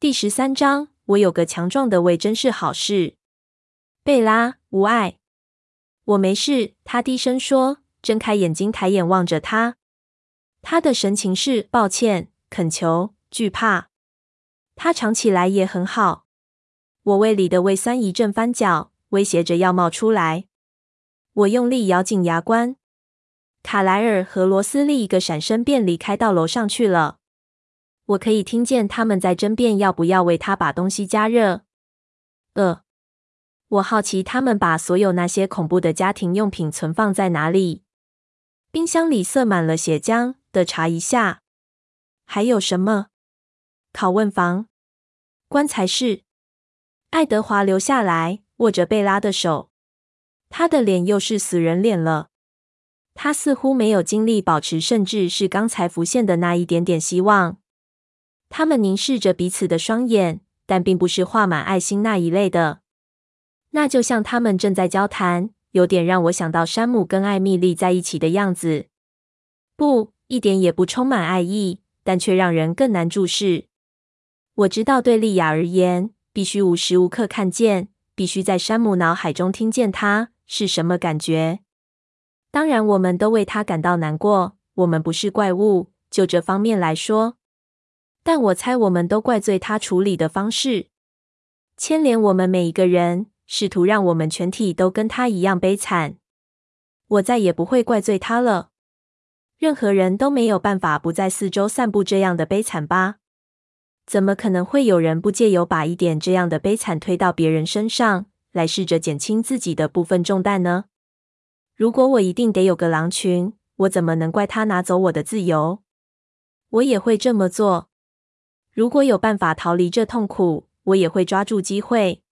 第十三章，我有个强壮的胃，真是好事。贝拉，无碍。我没事。他低声说，睁开眼睛，抬眼望着他。他的神情是抱歉、恳求、惧怕。他尝起来也很好。我胃里的胃酸一阵翻搅，威胁着要冒出来。我用力咬紧牙关。卡莱尔和罗斯利一个闪身便离开到楼上去了。我可以听见他们在争辩要不要为他把东西加热。呃，我好奇他们把所有那些恐怖的家庭用品存放在哪里。冰箱里塞满了血浆的，查一下。还有什么？拷问房、棺材室。爱德华留下来，握着贝拉的手。他的脸又是死人脸了。他似乎没有精力保持，甚至是刚才浮现的那一点点希望。他们凝视着彼此的双眼，但并不是画满爱心那一类的。那就像他们正在交谈，有点让我想到山姆跟艾蜜莉在一起的样子。不，一点也不充满爱意，但却让人更难注视。我知道，对莉亚而言，必须无时无刻看见，必须在山姆脑海中听见他是什么感觉。当然，我们都为他感到难过。我们不是怪物，就这方面来说。但我猜，我们都怪罪他处理的方式，牵连我们每一个人，试图让我们全体都跟他一样悲惨。我再也不会怪罪他了。任何人都没有办法不在四周散布这样的悲惨吧？怎么可能会有人不借由把一点这样的悲惨推到别人身上，来试着减轻自己的部分重担呢？如果我一定得有个狼群，我怎么能怪他拿走我的自由？我也会这么做。如果有办法逃离这痛苦，我也会抓住机会。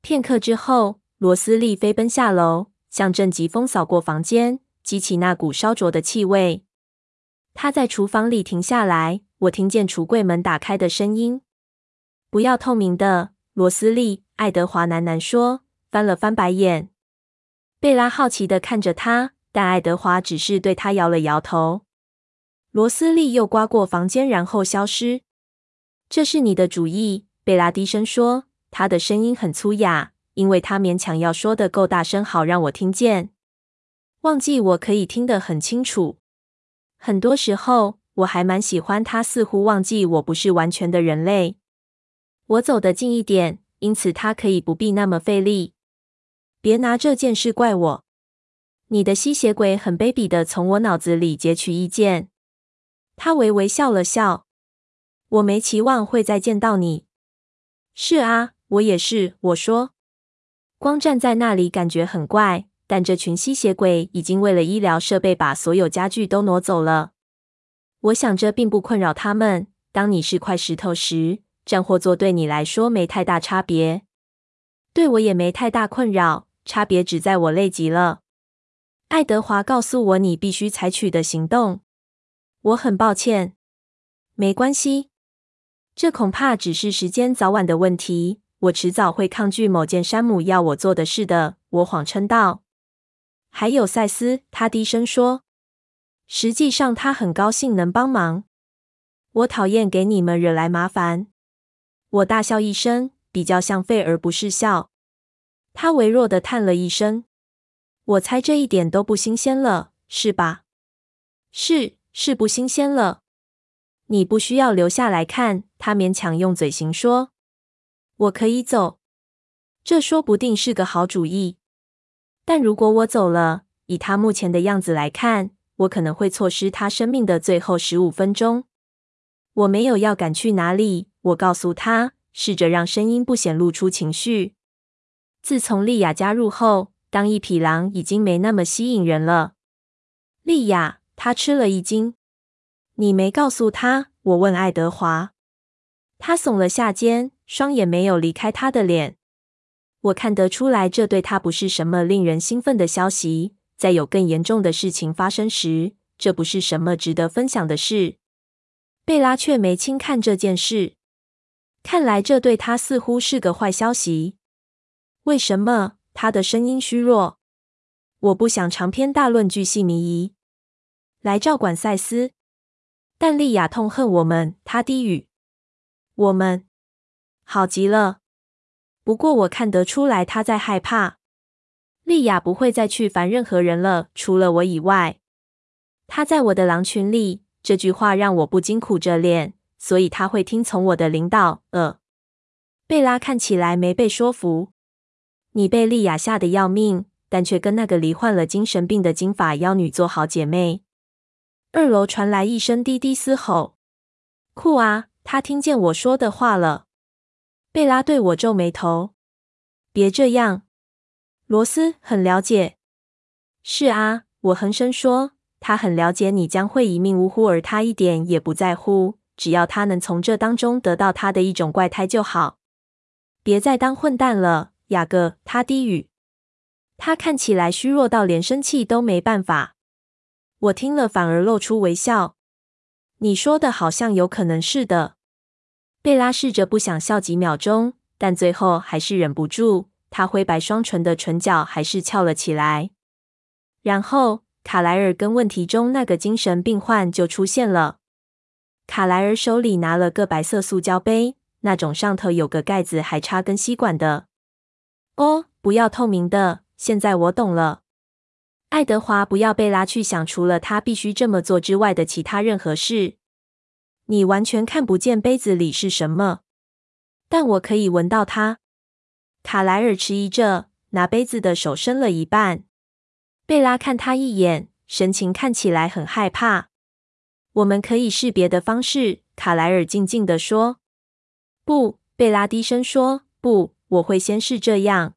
片刻之后，罗斯利飞奔下楼，像阵疾风扫过房间，激起那股烧灼的气味。他在厨房里停下来，我听见橱柜门打开的声音。不要透明的，罗斯利，爱德华喃喃说，翻了翻白眼。贝拉好奇地看着他，但爱德华只是对他摇了摇头。罗斯利又刮过房间，然后消失。这是你的主意，贝拉低声说，他的声音很粗哑，因为他勉强要说的够大声，好让我听见。忘记我可以听得很清楚。很多时候，我还蛮喜欢他似乎忘记我不是完全的人类。我走得近一点，因此他可以不必那么费力。别拿这件事怪我。你的吸血鬼很卑鄙的从我脑子里截取意见。他微微笑了笑。我没期望会再见到你。是啊，我也是。我说，光站在那里感觉很怪，但这群吸血鬼已经为了医疗设备把所有家具都挪走了。我想这并不困扰他们。当你是块石头时，站或坐对你来说没太大差别。对我也没太大困扰，差别只在我累极了。爱德华告诉我你必须采取的行动。我很抱歉。没关系。这恐怕只是时间早晚的问题。我迟早会抗拒某件山姆要我做的事的。我谎称道。还有赛斯，他低声说。实际上，他很高兴能帮忙。我讨厌给你们惹来麻烦。我大笑一声，比较像费而不是笑。他微弱地叹了一声。我猜这一点都不新鲜了，是吧？是，是不新鲜了。你不需要留下来看，他勉强用嘴型说：“我可以走，这说不定是个好主意。但如果我走了，以他目前的样子来看，我可能会错失他生命的最后十五分钟。我没有要赶去哪里。”我告诉他，试着让声音不显露出情绪。自从莉亚加入后，当一匹狼已经没那么吸引人了。莉亚，他吃了一惊。你没告诉他？我问爱德华。他耸了下肩，双眼没有离开他的脸。我看得出来，这对他不是什么令人兴奋的消息。在有更严重的事情发生时，这不是什么值得分享的事。贝拉却没轻看这件事。看来这对他似乎是个坏消息。为什么？他的声音虚弱。我不想长篇大论巨细靡遗。来照管赛斯。但莉亚痛恨我们，她低语。我们好极了。不过我看得出来他在害怕。莉亚不会再去烦任何人了，除了我以外。他在我的狼群里，这句话让我不禁苦着脸，所以他会听从我的领导。呃，贝拉看起来没被说服。你被莉亚吓得要命，但却跟那个罹患了精神病的金发妖女做好姐妹。二楼传来一声低低嘶吼：“酷啊！”他听见我说的话了。贝拉对我皱眉头：“别这样。”罗斯很了解。是啊，我哼声说，他很了解你将会一命呜呼，而他一点也不在乎，只要他能从这当中得到他的一种怪胎就好。别再当混蛋了，雅各。他低语。他看起来虚弱到连生气都没办法。我听了，反而露出微笑。你说的好像有可能是的。贝拉试着不想笑几秒钟，但最后还是忍不住。她灰白双唇的唇角还是翘了起来。然后，卡莱尔跟问题中那个精神病患就出现了。卡莱尔手里拿了个白色塑胶杯，那种上头有个盖子还插根吸管的。哦，不要透明的。现在我懂了。爱德华不要贝拉去想除了他必须这么做之外的其他任何事。你完全看不见杯子里是什么，但我可以闻到它。卡莱尔迟疑着，拿杯子的手伸了一半。贝拉看他一眼，神情看起来很害怕。我们可以试别的方式，卡莱尔静静地说。不，贝拉低声说，不，我会先是这样。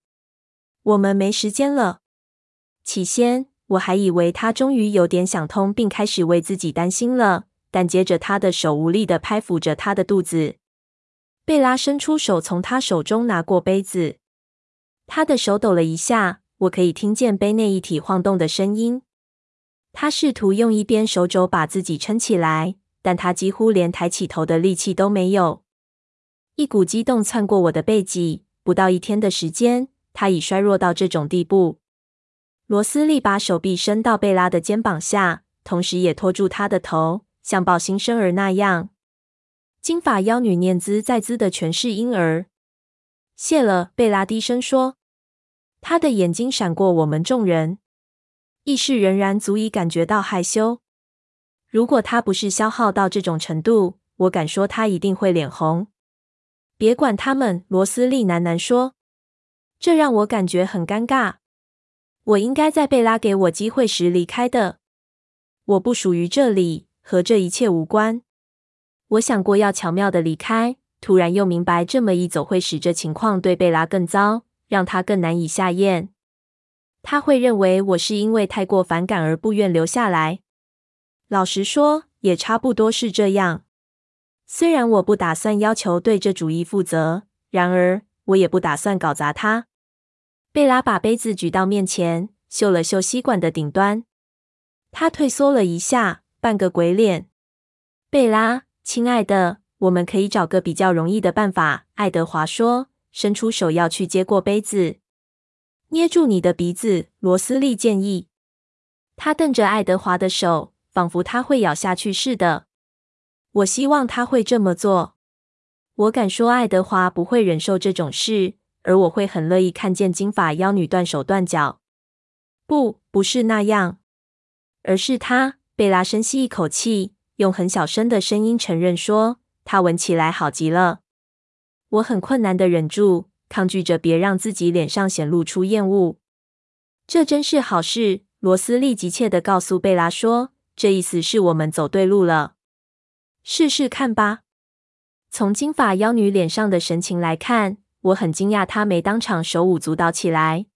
我们没时间了。起先，我还以为他终于有点想通，并开始为自己担心了。但接着，他的手无力地拍抚着他的肚子。贝拉伸出手，从他手中拿过杯子。他的手抖了一下，我可以听见杯内液体晃动的声音。他试图用一边手肘把自己撑起来，但他几乎连抬起头的力气都没有。一股激动窜过我的背脊。不到一天的时间，他已衰弱到这种地步。罗斯利把手臂伸到贝拉的肩膀下，同时也托住他的头。像抱新生儿那样，金发妖女念兹在兹的诠释婴儿。谢了，贝拉低声说。她的眼睛闪过我们众人，意识仍然足以感觉到害羞。如果她不是消耗到这种程度，我敢说她一定会脸红。别管他们，罗斯利喃喃说。这让我感觉很尴尬。我应该在贝拉给我机会时离开的。我不属于这里。和这一切无关。我想过要巧妙的离开，突然又明白这么一走会使这情况对贝拉更糟，让她更难以下咽。她会认为我是因为太过反感而不愿留下来。老实说，也差不多是这样。虽然我不打算要求对这主意负责，然而我也不打算搞砸它。贝拉把杯子举到面前，嗅了嗅吸管的顶端。他退缩了一下。扮个鬼脸，贝拉，亲爱的，我们可以找个比较容易的办法。爱德华说，伸出手要去接过杯子。捏住你的鼻子，罗斯利建议。他瞪着爱德华的手，仿佛他会咬下去似的。我希望他会这么做。我敢说，爱德华不会忍受这种事，而我会很乐意看见金发妖女断手断脚。不，不是那样，而是他。贝拉深吸一口气，用很小声的声音承认说：“他闻起来好极了。”我很困难的忍住，抗拒着别让自己脸上显露出厌恶。这真是好事，罗斯利急切的告诉贝拉说：“这意思是我们走对路了。试试看吧。”从金发妖女脸上的神情来看，我很惊讶他没当场手舞足蹈起来。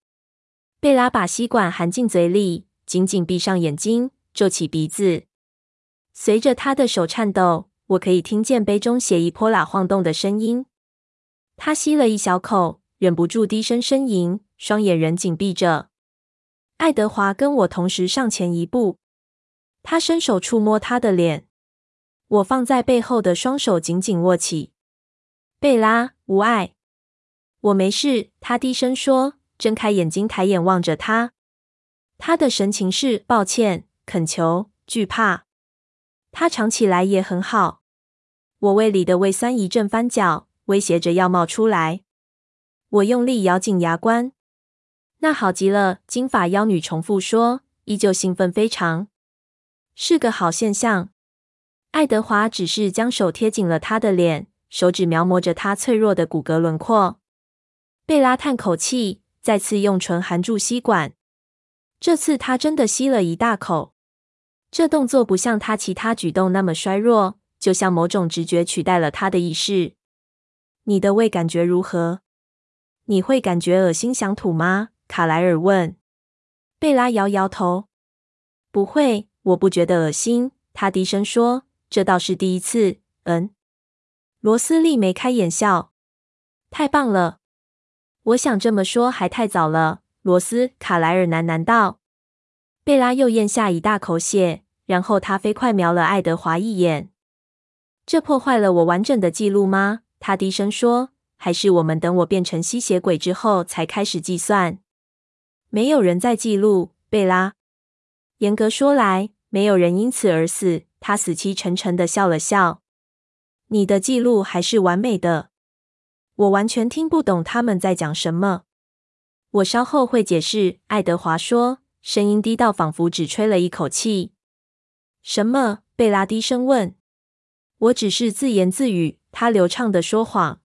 贝拉把吸管含进嘴里，紧紧闭上眼睛。皱起鼻子，随着他的手颤抖，我可以听见杯中血液泼啦晃动的声音。他吸了一小口，忍不住低声呻吟，双眼仍紧闭着。爱德华跟我同时上前一步，他伸手触摸他的脸，我放在背后的双手紧紧握起。贝拉，无碍，我没事。他低声说，睁开眼睛，抬眼望着他，他的神情是抱歉。恳求、惧怕，他尝起来也很好。我胃里的胃酸一阵翻搅，威胁着要冒出来。我用力咬紧牙关。那好极了，金发妖女重复说，依旧兴奋非常。是个好现象。爱德华只是将手贴紧了她的脸，手指描摹着她脆弱的骨骼轮廓。贝拉叹口气，再次用唇含住吸管。这次她真的吸了一大口。这动作不像她其他举动那么衰弱，就像某种直觉取代了她的意识。你的胃感觉如何？你会感觉恶心想吐吗？卡莱尔问。贝拉摇摇头。不会，我不觉得恶心。他低声说：“这倒是第一次。”嗯。罗斯利眉开眼笑。太棒了。我想这么说还太早了，罗斯。卡莱尔喃喃道。贝拉又咽下一大口血，然后他飞快瞄了爱德华一眼。这破坏了我完整的记录吗？他低声说。还是我们等我变成吸血鬼之后才开始计算？没有人在记录，贝拉。严格说来，没有人因此而死。他死气沉沉的笑了笑。你的记录还是完美的。我完全听不懂他们在讲什么。我稍后会解释。爱德华说，声音低到仿佛只吹了一口气。什么？贝拉低声问。我只是自言自语。他流畅的说谎。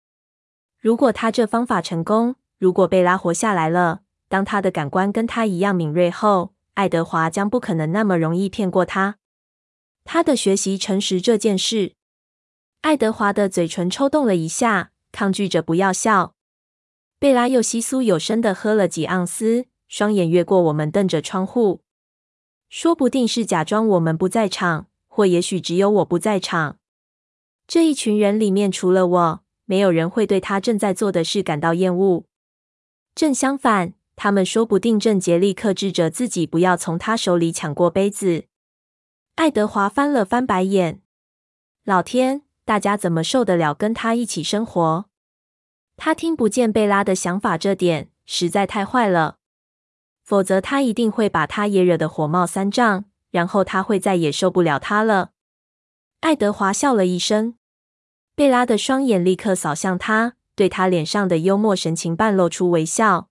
如果他这方法成功，如果贝拉活下来了，当他的感官跟他一样敏锐后，爱德华将不可能那么容易骗过他。他的学习诚实这件事，爱德华的嘴唇抽动了一下。抗拒着不要笑，贝拉又窸窣有声的喝了几盎司，双眼越过我们，瞪着窗户。说不定是假装我们不在场，或也许只有我不在场。这一群人里面，除了我，没有人会对他正在做的事感到厌恶。正相反，他们说不定正竭力克制着自己，不要从他手里抢过杯子。爱德华翻了翻白眼，老天！大家怎么受得了跟他一起生活？他听不见贝拉的想法，这点实在太坏了。否则他一定会把他也惹得火冒三丈，然后他会再也受不了他了。爱德华笑了一声，贝拉的双眼立刻扫向他，对他脸上的幽默神情半露出微笑。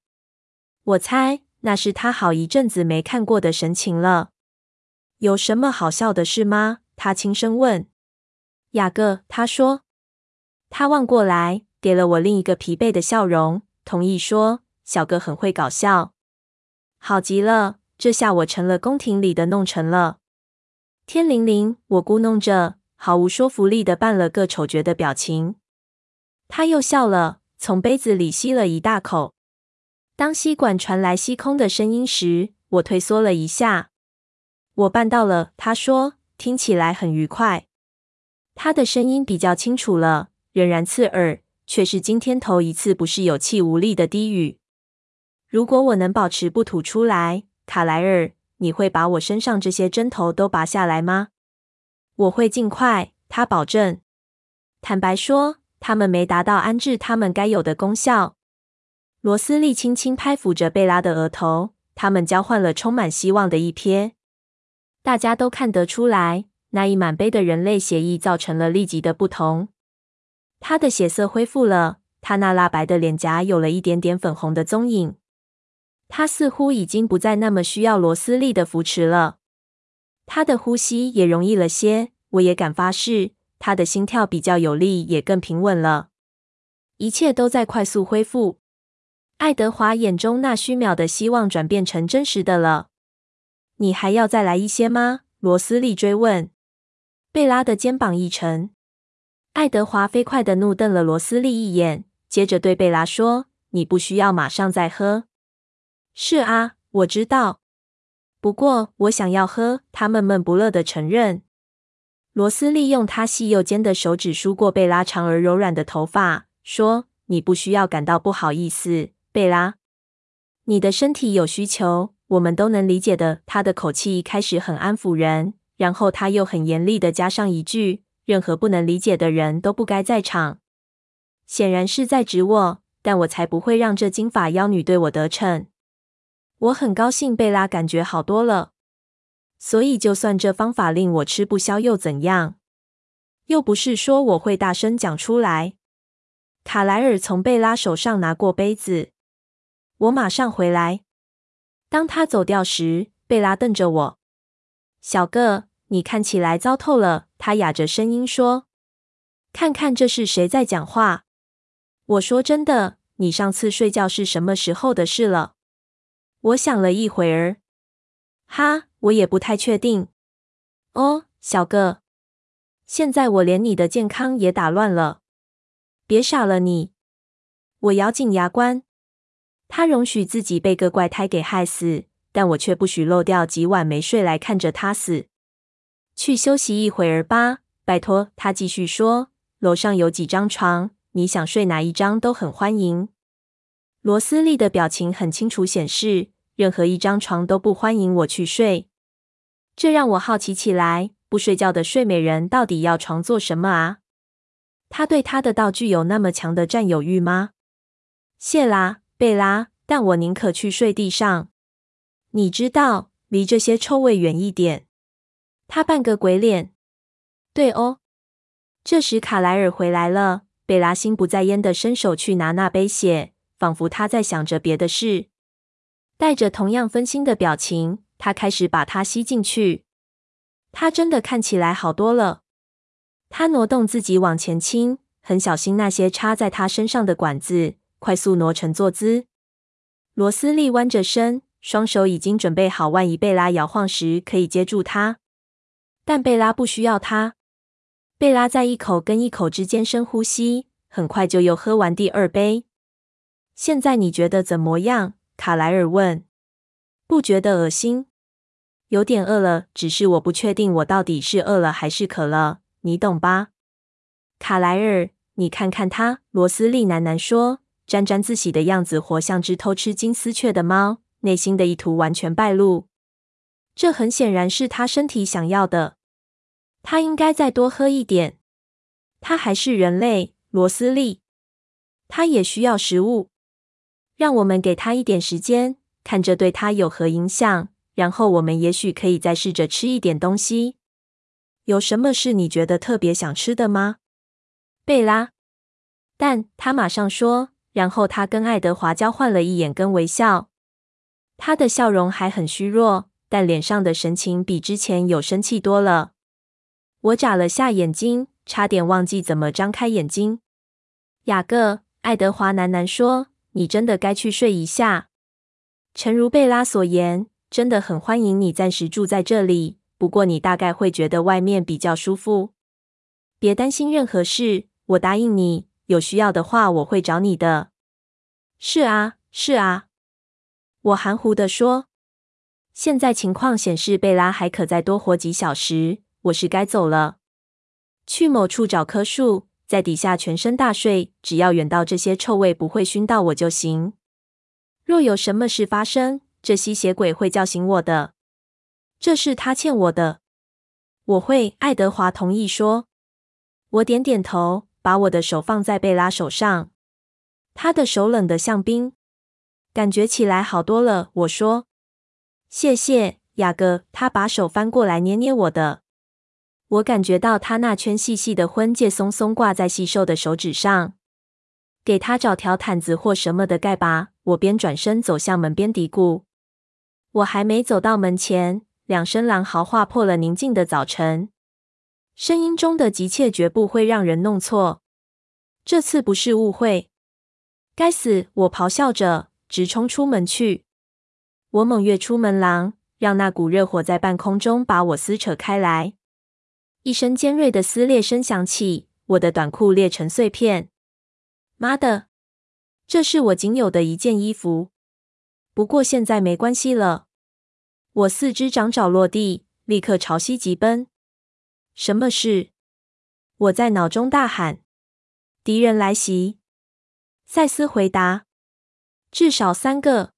我猜那是他好一阵子没看过的神情了。有什么好笑的事吗？他轻声问。雅各，他说。他望过来，给了我另一个疲惫的笑容，同意说：“小哥很会搞笑，好极了。”这下我成了宫廷里的弄臣了。天灵灵，我咕哝着，毫无说服力的扮了个丑角的表情。他又笑了，从杯子里吸了一大口。当吸管传来吸空的声音时，我退缩了一下。我办到了，他说，听起来很愉快。他的声音比较清楚了，仍然刺耳，却是今天头一次不是有气无力的低语。如果我能保持不吐出来，卡莱尔，你会把我身上这些针头都拔下来吗？我会尽快，他保证。坦白说，他们没达到安置他们该有的功效。罗斯利轻轻拍抚着贝拉的额头，他们交换了充满希望的一瞥。大家都看得出来。那一满杯的人类血液造成了立即的不同。他的血色恢复了，他那蜡白的脸颊有了一点点粉红的踪影。他似乎已经不再那么需要罗斯利的扶持了。他的呼吸也容易了些，我也敢发誓，他的心跳比较有力，也更平稳了。一切都在快速恢复。爱德华眼中那虚渺的希望转变成真实的了。你还要再来一些吗？罗斯利追问。贝拉的肩膀一沉，爱德华飞快地怒瞪了罗斯利一眼，接着对贝拉说：“你不需要马上再喝。”“是啊，我知道。不过我想要喝。”他闷闷不乐地承认。罗斯利用他细又尖的手指梳过贝拉长而柔软的头发，说：“你不需要感到不好意思，贝拉。你的身体有需求，我们都能理解的。”他的口气开始很安抚人。然后他又很严厉的加上一句：“任何不能理解的人都不该在场。”显然是在指我，但我才不会让这金发妖女对我得逞。我很高兴贝拉感觉好多了，所以就算这方法令我吃不消又怎样？又不是说我会大声讲出来。卡莱尔从贝拉手上拿过杯子。我马上回来。当他走掉时，贝拉瞪着我：“小个，你看起来糟透了。”他哑着声音说：“看看这是谁在讲话？”我说：“真的，你上次睡觉是什么时候的事了？”我想了一会儿，哈，我也不太确定。哦，小个，现在我连你的健康也打乱了。别傻了你！我咬紧牙关。他容许自己被个怪胎给害死，但我却不许漏掉几晚没睡来看着他死。去休息一会儿吧，拜托。他继续说：“楼上有几张床，你想睡哪一张都很欢迎。”罗斯利的表情很清楚显示，任何一张床都不欢迎我去睡。这让我好奇起来，不睡觉的睡美人到底要床做什么啊？他对他的道具有那么强的占有欲吗？谢啦，贝拉，但我宁可去睡地上。你知道，离这些臭味远一点。他扮个鬼脸。对哦。这时卡莱尔回来了，贝拉心不在焉的伸手去拿那杯血，仿佛他在想着别的事。带着同样分心的表情，他开始把它吸进去。他真的看起来好多了。他挪动自己往前倾，很小心那些插在他身上的管子，快速挪成坐姿。罗斯利弯着身，双手已经准备好，万一贝拉摇晃时可以接住他。但贝拉不需要他。贝拉在一口跟一口之间深呼吸，很快就又喝完第二杯。现在你觉得怎么样？卡莱尔问。不觉得恶心？有点饿了，只是我不确定我到底是饿了还是渴了。你懂吧，卡莱尔？你看看他，罗斯利喃喃说，沾沾自喜的样子，活像只偷吃金丝雀的猫，内心的意图完全败露。这很显然是他身体想要的。他应该再多喝一点。他还是人类，罗斯利，他也需要食物。让我们给他一点时间，看着对他有何影响，然后我们也许可以再试着吃一点东西。有什么是你觉得特别想吃的吗，贝拉？但他马上说，然后他跟爱德华交换了一眼跟微笑。他的笑容还很虚弱，但脸上的神情比之前有生气多了。我眨了下眼睛，差点忘记怎么张开眼睛。雅各，爱德华喃喃说：“你真的该去睡一下。”诚如贝拉所言，真的很欢迎你暂时住在这里。不过你大概会觉得外面比较舒服。别担心任何事，我答应你，有需要的话我会找你的。是啊，是啊，我含糊地说。现在情况显示贝拉还可再多活几小时，我是该走了。去某处找棵树，在底下全身大睡，只要远到这些臭味不会熏到我就行。若有什么事发生，这吸血鬼会叫醒我的。这是他欠我的，我会。爱德华同意说。我点点头，把我的手放在贝拉手上。他的手冷得像冰，感觉起来好多了。我说：“谢谢，雅各。”他把手翻过来捏捏我的，我感觉到他那圈细细的婚戒松松挂在细瘦的手指上。给他找条毯子或什么的盖吧。我边转身走向门边嘀咕。我还没走到门前。两声狼嚎划破了宁静的早晨，声音中的急切绝不会让人弄错。这次不是误会。该死！我咆哮着，直冲出门去。我猛跃出门廊，让那股热火在半空中把我撕扯开来。一声尖锐的撕裂声响起，我的短裤裂成碎片。妈的！这是我仅有的一件衣服。不过现在没关系了。我四肢掌爪落地，立刻朝西疾奔。什么事？我在脑中大喊：“敌人来袭！”赛斯回答：“至少三个。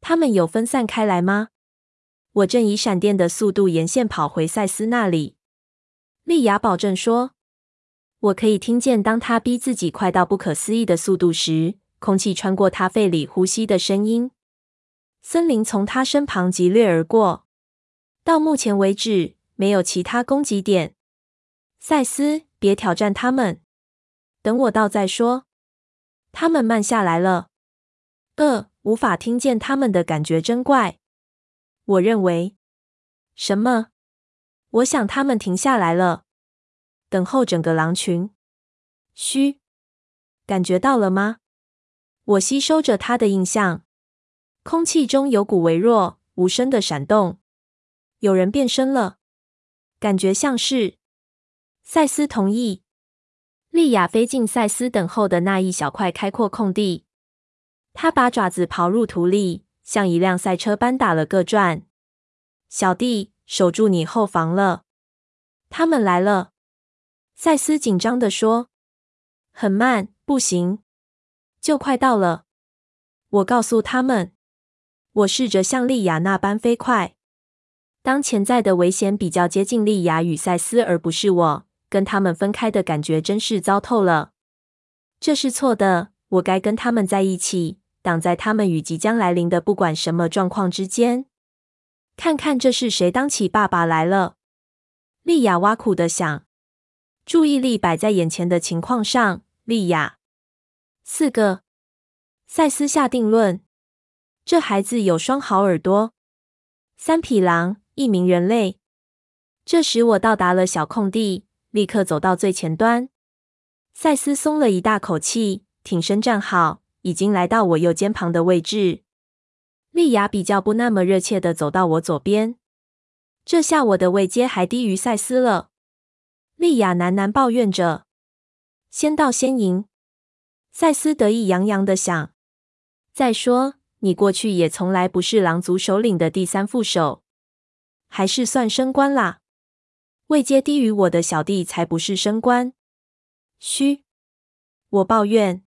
他们有分散开来吗？”我正以闪电的速度沿线跑回赛斯那里。莉亚保证说：“我可以听见当他逼自己快到不可思议的速度时，空气穿过他肺里呼吸的声音。”森林从他身旁急掠而过，到目前为止没有其他攻击点。赛斯，别挑战他们，等我到再说。他们慢下来了。呃，无法听见他们的感觉真怪。我认为。什么？我想他们停下来了，等候整个狼群。嘘，感觉到了吗？我吸收着他的印象。空气中有股微弱、无声的闪动。有人变身了，感觉像是。赛斯同意。莉亚飞进赛斯等候的那一小块开阔空地，他把爪子刨入土里，像一辆赛车般打了个转。小弟，守住你后方了。他们来了。赛斯紧张地说：“很慢，不行，就快到了。”我告诉他们，我试着像莉亚那般飞快。当潜在的危险比较接近莉亚与赛斯，而不是我。跟他们分开的感觉真是糟透了。这是错的，我该跟他们在一起，挡在他们与即将来临的不管什么状况之间。看看这是谁当起爸爸来了？莉亚挖苦的想。注意力摆在眼前的情况上，莉亚。四个。赛斯下定论。这孩子有双好耳朵。三匹狼，一名人类。这时我到达了小空地。立刻走到最前端，赛斯松了一大口气，挺身站好，已经来到我右肩旁的位置。莉亚比较不那么热切的走到我左边，这下我的位阶还低于赛斯了。莉亚喃喃抱怨着：“先到先赢。”赛斯得意洋洋的想：“再说，你过去也从来不是狼族首领的第三副手，还是算升官啦。”位阶低于我的小弟才不是升官。嘘，我抱怨，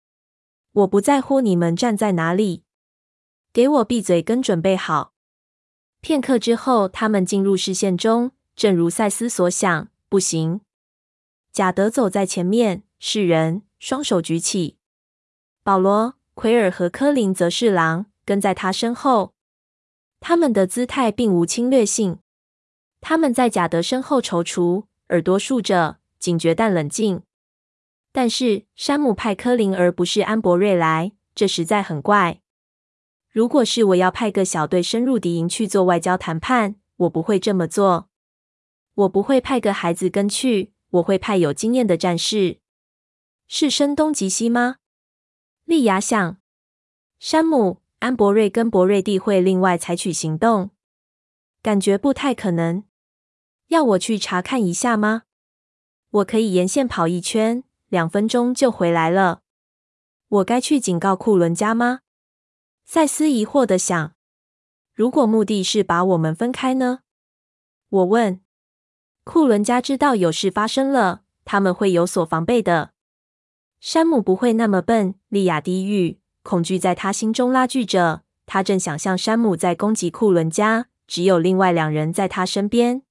我不在乎你们站在哪里，给我闭嘴跟准备好。片刻之后，他们进入视线中，正如赛斯所想，不行。贾德走在前面，是人，双手举起。保罗、奎尔和科林则是狼，跟在他身后。他们的姿态并无侵略性。他们在贾德身后踌躇，耳朵竖着，警觉但冷静。但是山姆派科林而不是安博瑞来，这实在很怪。如果是我要派个小队深入敌营去做外交谈判，我不会这么做。我不会派个孩子跟去，我会派有经验的战士。是声东击西吗？莉亚想。山姆、安博瑞跟博瑞蒂会另外采取行动，感觉不太可能。要我去查看一下吗？我可以沿线跑一圈，两分钟就回来了。我该去警告库伦家吗？赛斯疑惑的想。如果目的是把我们分开呢？我问。库伦家知道有事发生了，他们会有所防备的。山姆不会那么笨。莉亚低语，恐惧在他心中拉锯着。他正想象山姆在攻击库伦家，只有另外两人在他身边。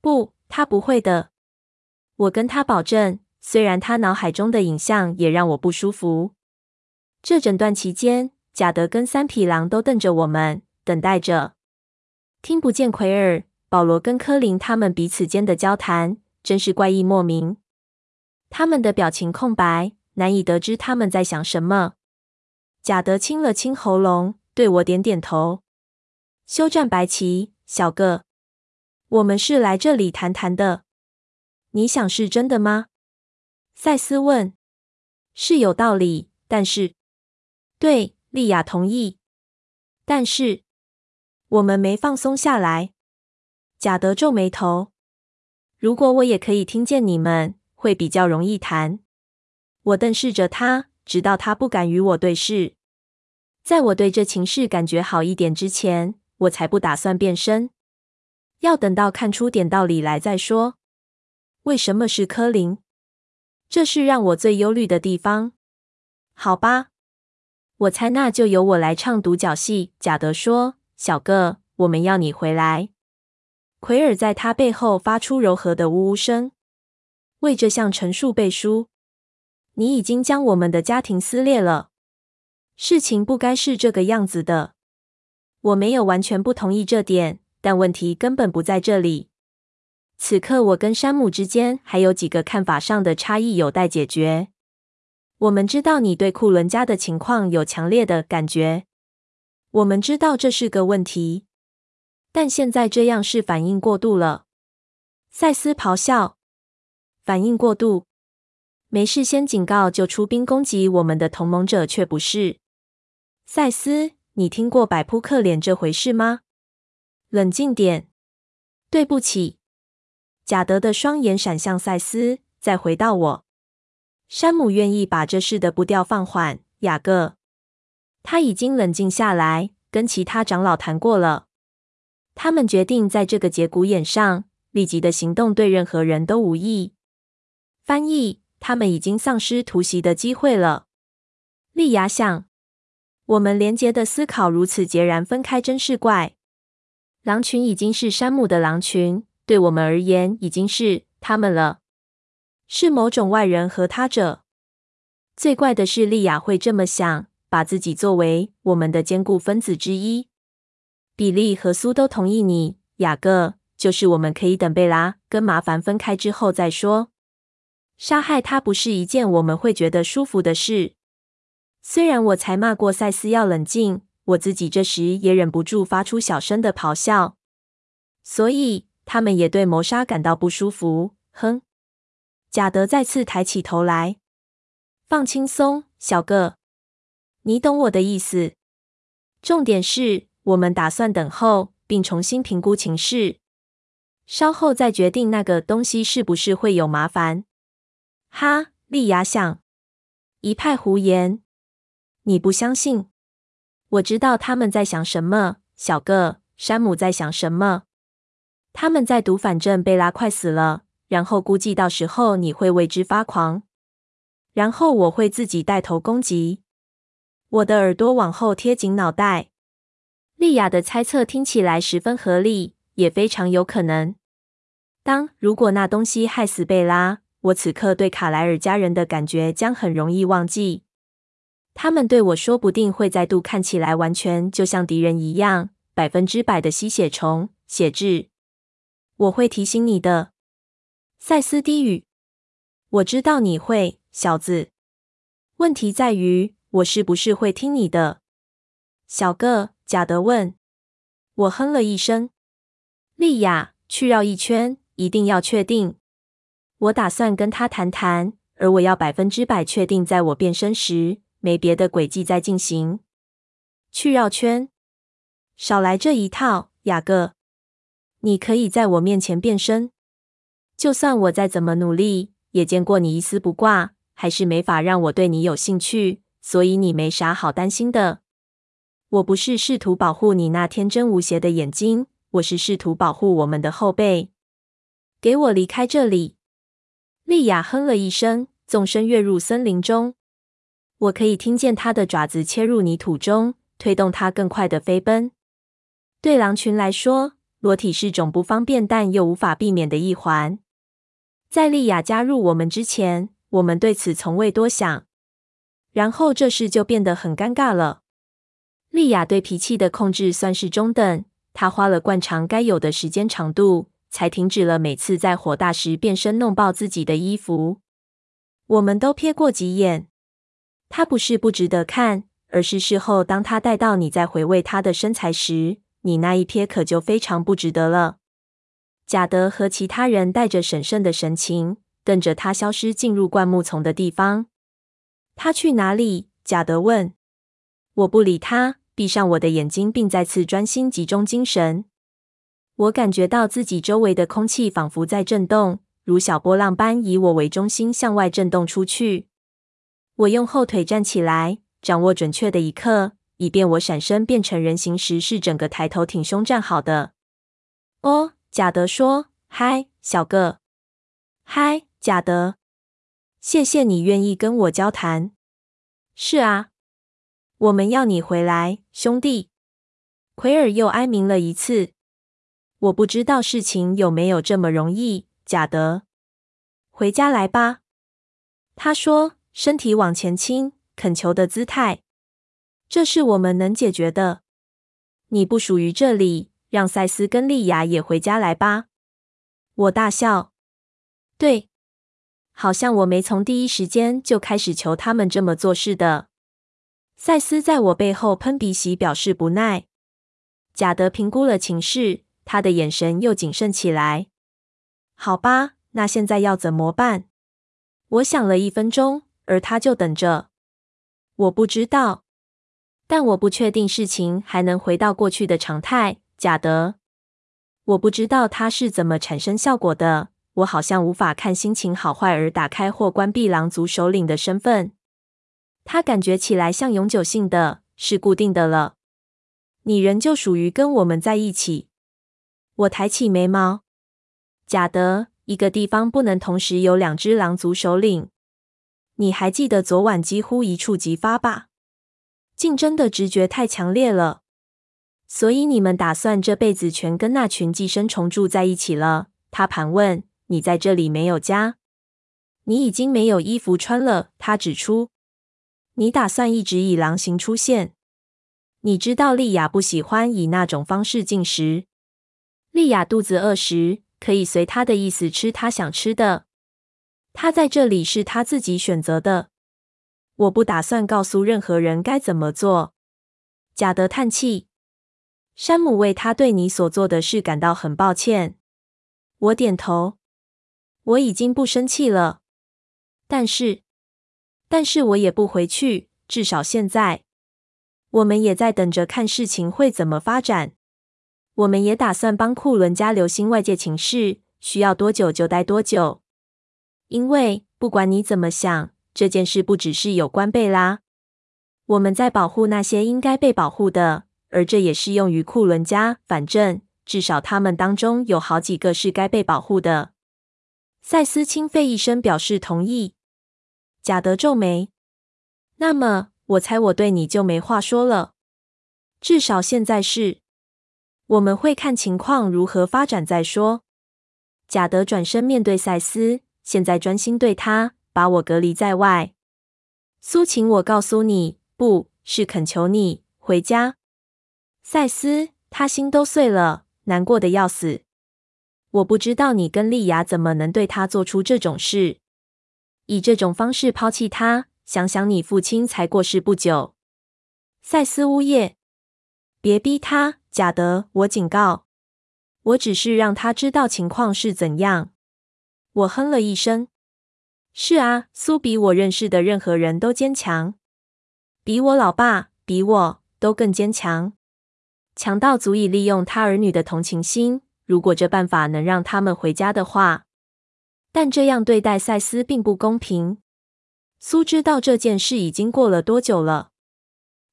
不，他不会的。我跟他保证，虽然他脑海中的影像也让我不舒服。这整段期间，贾德跟三匹狼都瞪着我们，等待着。听不见奎尔、保罗跟科林他们彼此间的交谈，真是怪异莫名。他们的表情空白，难以得知他们在想什么。贾德清了清喉咙，对我点点头。休战白旗，小个。我们是来这里谈谈的。你想是真的吗？赛斯问。是有道理，但是……对，莉亚同意。但是我们没放松下来。贾德皱眉头。如果我也可以听见你们，会比较容易谈。我瞪视着他，直到他不敢与我对视。在我对这情势感觉好一点之前，我才不打算变身。要等到看出点道理来再说。为什么是科林？这是让我最忧虑的地方。好吧，我猜那就由我来唱独角戏。贾德说：“小个，我们要你回来。”奎尔在他背后发出柔和的呜呜声，为这项陈述背书。你已经将我们的家庭撕裂了。事情不该是这个样子的。我没有完全不同意这点。但问题根本不在这里。此刻，我跟山姆之间还有几个看法上的差异有待解决。我们知道你对库伦家的情况有强烈的感觉。我们知道这是个问题，但现在这样是反应过度了。赛斯咆哮：“反应过度？没事先警告就出兵攻击我们的同盟者，却不是。”赛斯，你听过摆扑克脸这回事吗？冷静点。对不起。贾德的双眼闪向赛斯，再回到我。山姆愿意把这事的步调放缓，雅各。他已经冷静下来，跟其他长老谈过了。他们决定在这个节骨眼上立即的行动，对任何人都无益。翻译：他们已经丧失突袭的机会了。莉亚想，我们连结的思考如此截然分开，真是怪。狼群已经是山姆的狼群，对我们而言已经是他们了，是某种外人和他者。最怪的是，莉亚会这么想。把自己作为我们的坚固分子之一，比利和苏都同意你，雅各。就是我们可以等贝拉跟麻烦分开之后再说。杀害他不是一件我们会觉得舒服的事。虽然我才骂过赛斯要冷静，我自己这时也忍不住发出小声的咆哮。所以他们也对谋杀感到不舒服。哼！贾德再次抬起头来，放轻松，小个。你懂我的意思。重点是我们打算等候，并重新评估情势，稍后再决定那个东西是不是会有麻烦。哈，莉亚想，一派胡言。你不相信？我知道他们在想什么，小个。山姆在想什么？他们在赌，反正贝拉快死了，然后估计到时候你会为之发狂，然后我会自己带头攻击。我的耳朵往后贴紧脑袋。莉亚的猜测听起来十分合理，也非常有可能。当如果那东西害死贝拉，我此刻对卡莱尔家人的感觉将很容易忘记。他们对我说不定会再度看起来完全就像敌人一样，百分之百的吸血虫血质。我会提醒你的，赛斯低语。我知道你会，小子。问题在于。我是不是会听你的，小个？贾德问。我哼了一声。莉亚，去绕一圈，一定要确定。我打算跟他谈谈，而我要百分之百确定，在我变身时，没别的诡计在进行。去绕圈？少来这一套，雅各。你可以在我面前变身，就算我再怎么努力，也见过你一丝不挂，还是没法让我对你有兴趣。所以你没啥好担心的。我不是试图保护你那天真无邪的眼睛，我是试图保护我们的后辈。给我离开这里！莉亚哼了一声，纵身跃入森林中。我可以听见它的爪子切入泥土中，推动它更快的飞奔。对狼群来说，裸体是种不方便但又无法避免的一环。在莉亚加入我们之前，我们对此从未多想。然后这事就变得很尴尬了。莉亚对脾气的控制算是中等，她花了惯常该有的时间长度，才停止了每次在火大时变身弄爆自己的衣服。我们都瞥过几眼，她不是不值得看，而是事后当她带到你在回味她的身材时，你那一瞥可就非常不值得了。贾德和其他人带着审慎的神情，瞪着他消失进入灌木丛的地方。他去哪里？贾德问。我不理他，闭上我的眼睛，并再次专心集中精神。我感觉到自己周围的空气仿佛在震动，如小波浪般以我为中心向外震动出去。我用后腿站起来，掌握准确的一刻，以便我闪身变成人形时是整个抬头挺胸站好的。哦，贾德说：“嗨，小个。”嗨，贾德。谢谢你愿意跟我交谈。是啊，我们要你回来，兄弟。奎尔又哀鸣了一次。我不知道事情有没有这么容易，贾德。回家来吧，他说，身体往前倾，恳求的姿态。这是我们能解决的。你不属于这里，让赛斯跟莉亚也回家来吧。我大笑。对。好像我没从第一时间就开始求他们这么做似的。赛斯在我背后喷鼻息，表示不耐。贾德评估了情势，他的眼神又谨慎起来。好吧，那现在要怎么办？我想了一分钟，而他就等着。我不知道，但我不确定事情还能回到过去的常态。贾德，我不知道它是怎么产生效果的。我好像无法看心情好坏而打开或关闭狼族首领的身份。它感觉起来像永久性的，是固定的了。你仍旧属于跟我们在一起。我抬起眉毛。贾德，一个地方不能同时有两只狼族首领。你还记得昨晚几乎一触即发吧？竞争的直觉太强烈了。所以你们打算这辈子全跟那群寄生虫住在一起了？他盘问。你在这里没有家，你已经没有衣服穿了。他指出，你打算一直以狼形出现。你知道莉亚不喜欢以那种方式进食。莉亚肚子饿时，可以随她的意思吃她想吃的。她在这里是她自己选择的。我不打算告诉任何人该怎么做。贾德叹气。山姆为他对你所做的事感到很抱歉。我点头。我已经不生气了，但是，但是我也不回去。至少现在，我们也在等着看事情会怎么发展。我们也打算帮库伦家留心外界情势，需要多久就待多久。因为不管你怎么想，这件事不只是有关贝拉。我们在保护那些应该被保护的，而这也适用于库伦家。反正至少他们当中有好几个是该被保护的。赛斯轻吠一声，表示同意。贾德皱眉。那么，我猜我对你就没话说了。至少现在是。我们会看情况如何发展再说。贾德转身面对赛斯，现在专心对他，把我隔离在外。苏，晴我告诉你，不是恳求你回家。赛斯，他心都碎了，难过的要死。我不知道你跟丽亚怎么能对他做出这种事，以这种方式抛弃他。想想你父亲才过世不久。赛斯呜咽，别逼他，贾德，我警告。我只是让他知道情况是怎样。我哼了一声。是啊，苏比我认识的任何人都坚强，比我老爸，比我都更坚强，强到足以利用他儿女的同情心。如果这办法能让他们回家的话，但这样对待赛斯并不公平。苏知道这件事已经过了多久了，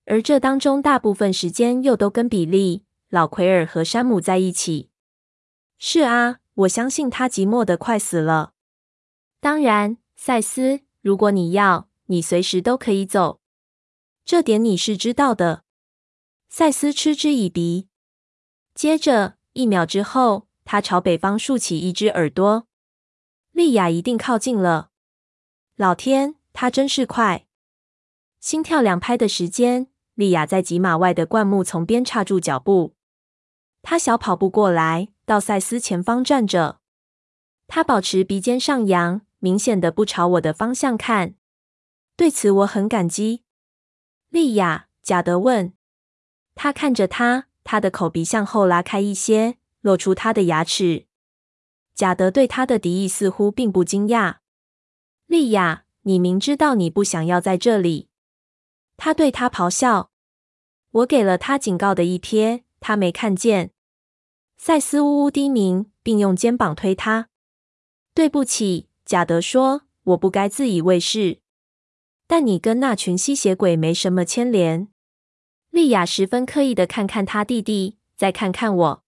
而这当中大部分时间又都跟比利、老奎尔和山姆在一起。是啊，我相信他寂寞的快死了。当然，赛斯，如果你要，你随时都可以走。这点你是知道的。赛斯嗤之以鼻，接着。一秒之后，他朝北方竖起一只耳朵。莉亚一定靠近了。老天，他真是快！心跳两拍的时间，莉亚在几码外的灌木丛边刹住脚步。他小跑步过来，到赛斯前方站着。他保持鼻尖上扬，明显的不朝我的方向看。对此我很感激。莉亚，贾德问。他看着他。他的口鼻向后拉开一些，露出他的牙齿。贾德对他的敌意似乎并不惊讶。莉亚，你明知道你不想要在这里。他对他咆哮。我给了他警告的一瞥，他没看见。赛斯呜呜低鸣，并用肩膀推他。对不起，贾德说，我不该自以为是。但你跟那群吸血鬼没什么牵连。莉亚十分刻意的看看他弟弟，再看看我。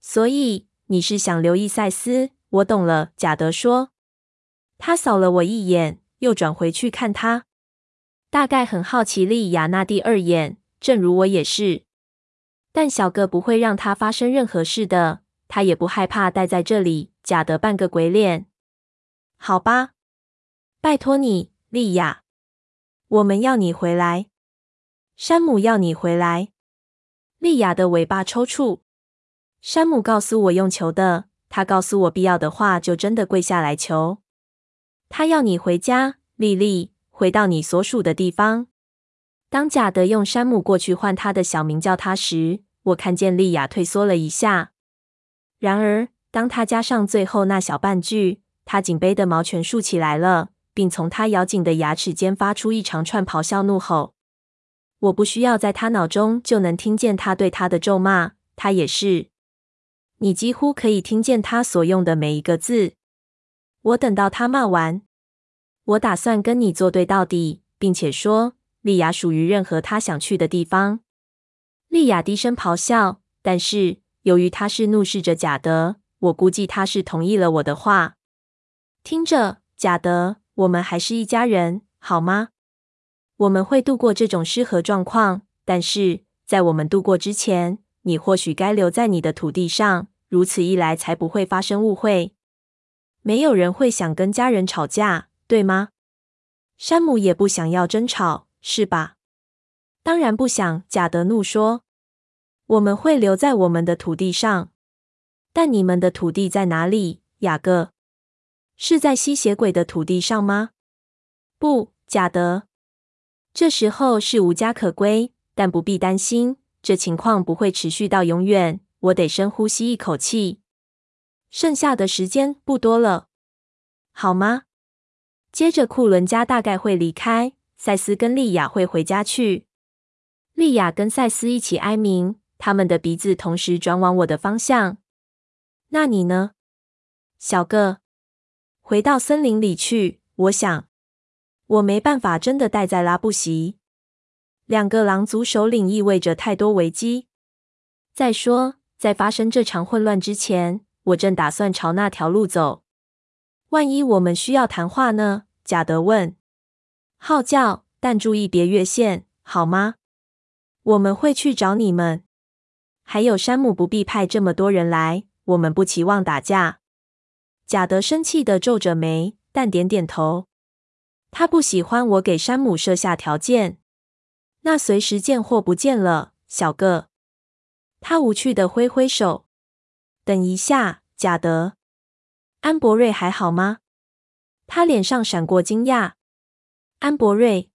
所以你是想留意赛斯？我懂了，贾德说。他扫了我一眼，又转回去看他，大概很好奇莉亚那第二眼，正如我也是。但小个不会让他发生任何事的，他也不害怕待在这里。贾德扮个鬼脸。好吧，拜托你，莉亚，我们要你回来。山姆要你回来。莉亚的尾巴抽搐。山姆告诉我用求的，他告诉我必要的话就真的跪下来求。他要你回家，莉莉，回到你所属的地方。当贾德用山姆过去换他的小名叫他时，我看见莉亚退缩了一下。然而，当他加上最后那小半句，他颈背的毛全竖起来了，并从他咬紧的牙齿间发出一长串咆哮怒吼。我不需要在他脑中就能听见他对他的咒骂，他也是。你几乎可以听见他所用的每一个字。我等到他骂完，我打算跟你作对到底，并且说莉亚属于任何他想去的地方。莉亚低声咆哮，但是由于他是怒视着贾德，我估计他是同意了我的话。听着，贾德，我们还是一家人，好吗？我们会度过这种失和状况，但是在我们度过之前，你或许该留在你的土地上，如此一来才不会发生误会。没有人会想跟家人吵架，对吗？山姆也不想要争吵，是吧？当然不想。贾德怒说：“我们会留在我们的土地上，但你们的土地在哪里，雅各？是在吸血鬼的土地上吗？”不，贾德。这时候是无家可归，但不必担心，这情况不会持续到永远。我得深呼吸一口气。剩下的时间不多了，好吗？接着，库伦家大概会离开，赛斯跟莉亚会回家去。莉亚跟赛斯一起哀鸣，他们的鼻子同时转往我的方向。那你呢，小个？回到森林里去。我想，我没办法真的待在拉布席。两个狼族首领意味着太多危机。再说，在发生这场混乱之前。我正打算朝那条路走。万一我们需要谈话呢？贾德问。号叫，但注意别越线，好吗？我们会去找你们。还有山姆不必派这么多人来。我们不期望打架。贾德生气的皱着眉，但点点头。他不喜欢我给山姆设下条件。那随时见或不见了，小个。他无趣的挥挥手。等一下，贾德，安博瑞还好吗？他脸上闪过惊讶。安博瑞，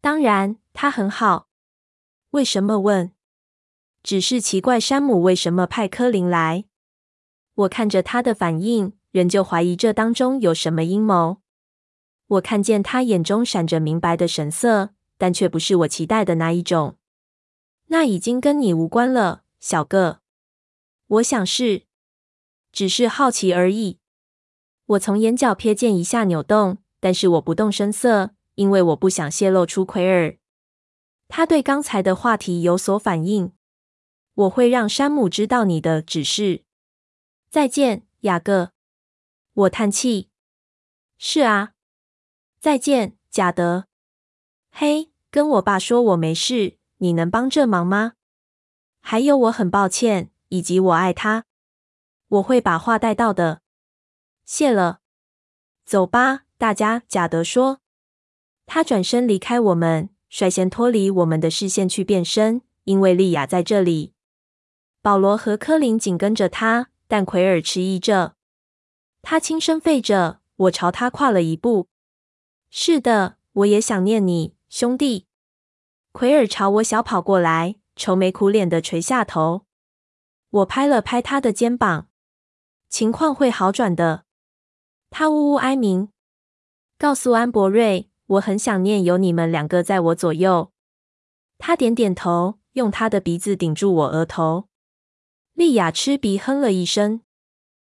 当然，他很好。为什么问？只是奇怪，山姆为什么派柯林来？我看着他的反应，仍旧怀疑这当中有什么阴谋。我看见他眼中闪着明白的神色，但却不是我期待的那一种。那已经跟你无关了，小个。我想是，只是好奇而已。我从眼角瞥见一下扭动，但是我不动声色，因为我不想泄露出奎尔。他对刚才的话题有所反应。我会让山姆知道你的指示。再见，雅各。我叹气。是啊。再见，贾德。嘿，跟我爸说我没事。你能帮这忙吗？还有，我很抱歉。以及我爱他，我会把话带到的。谢了，走吧，大家。贾德说。他转身离开我们，率先脱离我们的视线去变身，因为莉亚在这里。保罗和科林紧跟着他，但奎尔迟疑着。他轻声吠着，我朝他跨了一步。是的，我也想念你，兄弟。奎尔朝我小跑过来，愁眉苦脸的垂下头。我拍了拍他的肩膀，情况会好转的。他呜呜哀鸣，告诉安博瑞，我很想念有你们两个在我左右。他点点头，用他的鼻子顶住我额头。莉亚吃鼻哼了一声。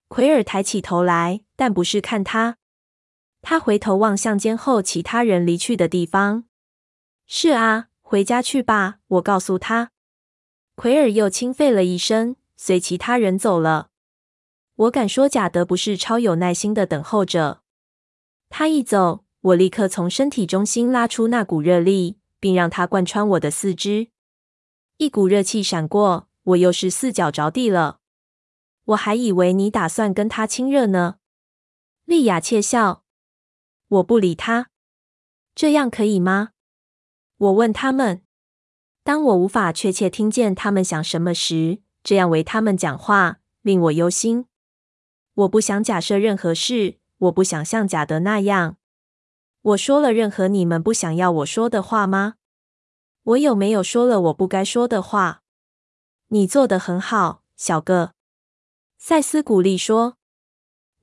奎尔抬起头来，但不是看他。他回头望向间后其他人离去的地方。是啊，回家去吧，我告诉他。奎尔又轻吠了一声。随其他人走了。我敢说，贾德不是超有耐心的等候着。他一走，我立刻从身体中心拉出那股热力，并让它贯穿我的四肢。一股热气闪过，我又是四脚着地了。我还以为你打算跟他亲热呢。莉亚窃笑。我不理他。这样可以吗？我问他们。当我无法确切听见他们想什么时，这样为他们讲话令我忧心。我不想假设任何事，我不想像贾德那样。我说了任何你们不想要我说的话吗？我有没有说了我不该说的话？你做得很好，小个。赛斯鼓励说：“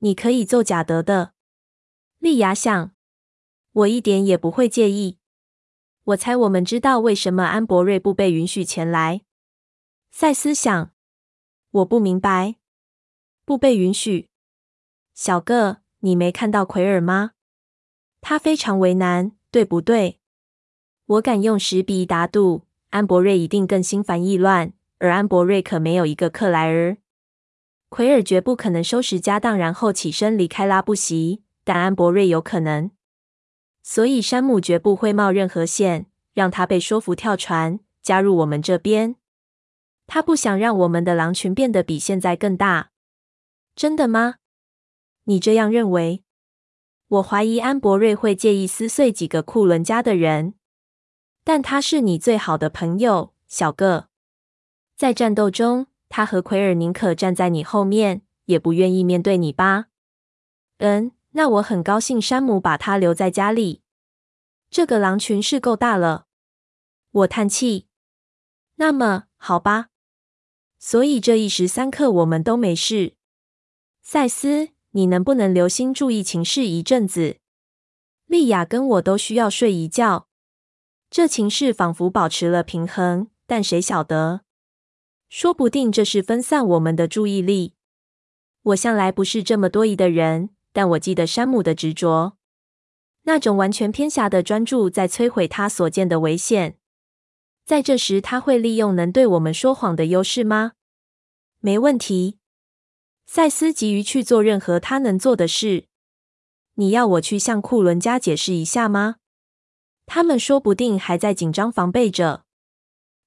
你可以揍贾德的。”莉亚想：“我一点也不会介意。”我猜我们知道为什么安博瑞不被允许前来。赛斯想：“我不明白，不被允许。”小个，你没看到奎尔吗？他非常为难，对不对？我敢用十比一打赌，安博瑞一定更心烦意乱，而安博瑞可没有一个克莱尔。奎尔绝不可能收拾家当，然后起身离开拉布席，但安博瑞有可能。所以山姆绝不会冒任何险，让他被说服跳船，加入我们这边。他不想让我们的狼群变得比现在更大。真的吗？你这样认为？我怀疑安博瑞会介意撕碎几个库伦家的人。但他是你最好的朋友，小个。在战斗中，他和奎尔宁可站在你后面，也不愿意面对你吧？嗯，那我很高兴山姆把他留在家里。这个狼群是够大了。我叹气。那么，好吧。所以这一时三刻我们都没事。赛斯，你能不能留心注意情势一阵子？莉亚跟我都需要睡一觉。这情势仿佛保持了平衡，但谁晓得？说不定这是分散我们的注意力。我向来不是这么多疑的人，但我记得山姆的执着，那种完全偏狭的专注，在摧毁他所见的危险。在这时，他会利用能对我们说谎的优势吗？没问题。赛斯急于去做任何他能做的事。你要我去向库伦家解释一下吗？他们说不定还在紧张防备着。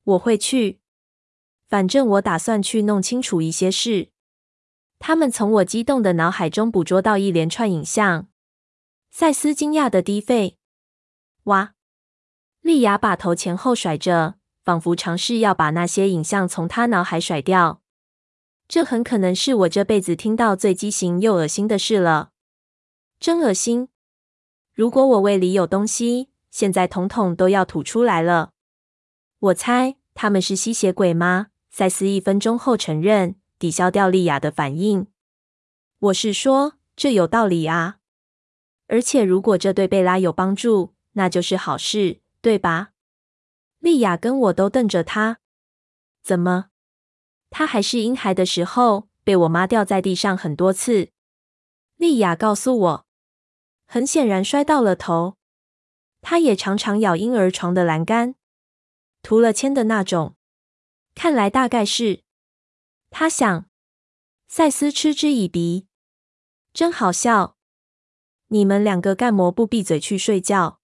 我会去，反正我打算去弄清楚一些事。他们从我激动的脑海中捕捉到一连串影像。赛斯惊讶的低吠：“哇！”莉亚把头前后甩着，仿佛尝试要把那些影像从他脑海甩掉。这很可能是我这辈子听到最畸形又恶心的事了。真恶心！如果我胃里有东西。现在统统都要吐出来了。我猜他们是吸血鬼吗？赛斯一分钟后承认，抵消掉莉亚的反应。我是说，这有道理啊。而且如果这对贝拉有帮助，那就是好事，对吧？莉亚跟我都瞪着他。怎么？他还是婴孩的时候，被我妈掉在地上很多次。莉亚告诉我，很显然摔到了头。他也常常咬婴儿床的栏杆，涂了铅的那种。看来大概是。他想。赛斯嗤之以鼻，真好笑。你们两个干嘛不闭嘴去睡觉？